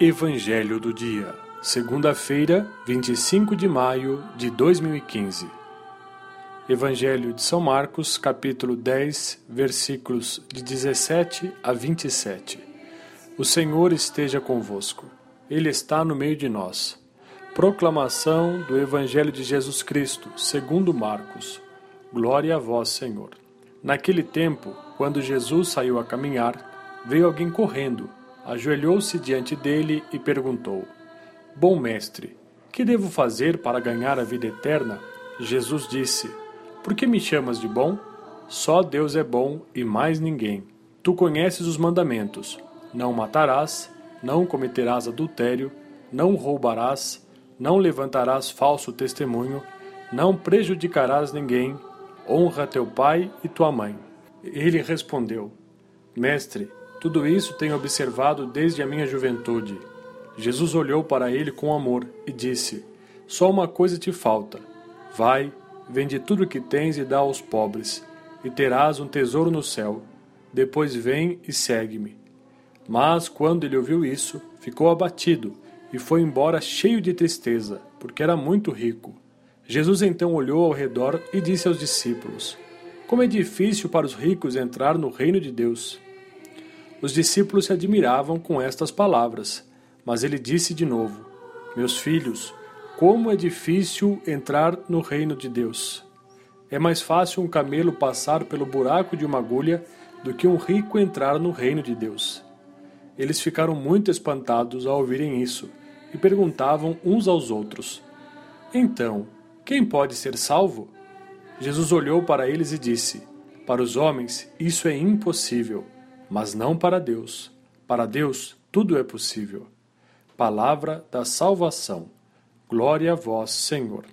Evangelho do Dia, segunda-feira, 25 de maio de 2015. Evangelho de São Marcos, capítulo 10, versículos de 17 a 27. O Senhor esteja convosco, Ele está no meio de nós. Proclamação do Evangelho de Jesus Cristo, segundo Marcos. Glória a vós, Senhor. Naquele tempo, quando Jesus saiu a caminhar, veio alguém correndo ajoelhou-se diante dele e perguntou: Bom mestre, que devo fazer para ganhar a vida eterna? Jesus disse: Por que me chamas de bom? Só Deus é bom e mais ninguém. Tu conheces os mandamentos: Não matarás, não cometerás adultério, não roubarás, não levantarás falso testemunho, não prejudicarás ninguém, honra teu pai e tua mãe. Ele respondeu: Mestre, tudo isso tenho observado desde a minha juventude. Jesus olhou para ele com amor e disse: Só uma coisa te falta. Vai, vende tudo o que tens e dá aos pobres, e terás um tesouro no céu. Depois vem e segue-me. Mas quando ele ouviu isso, ficou abatido e foi embora cheio de tristeza, porque era muito rico. Jesus então olhou ao redor e disse aos discípulos: Como é difícil para os ricos entrar no reino de Deus. Os discípulos se admiravam com estas palavras, mas ele disse de novo: Meus filhos, como é difícil entrar no reino de Deus. É mais fácil um camelo passar pelo buraco de uma agulha do que um rico entrar no reino de Deus. Eles ficaram muito espantados ao ouvirem isso e perguntavam uns aos outros: Então, quem pode ser salvo? Jesus olhou para eles e disse: Para os homens isso é impossível mas não para Deus. Para Deus tudo é possível. Palavra da salvação. Glória a vós, Senhor.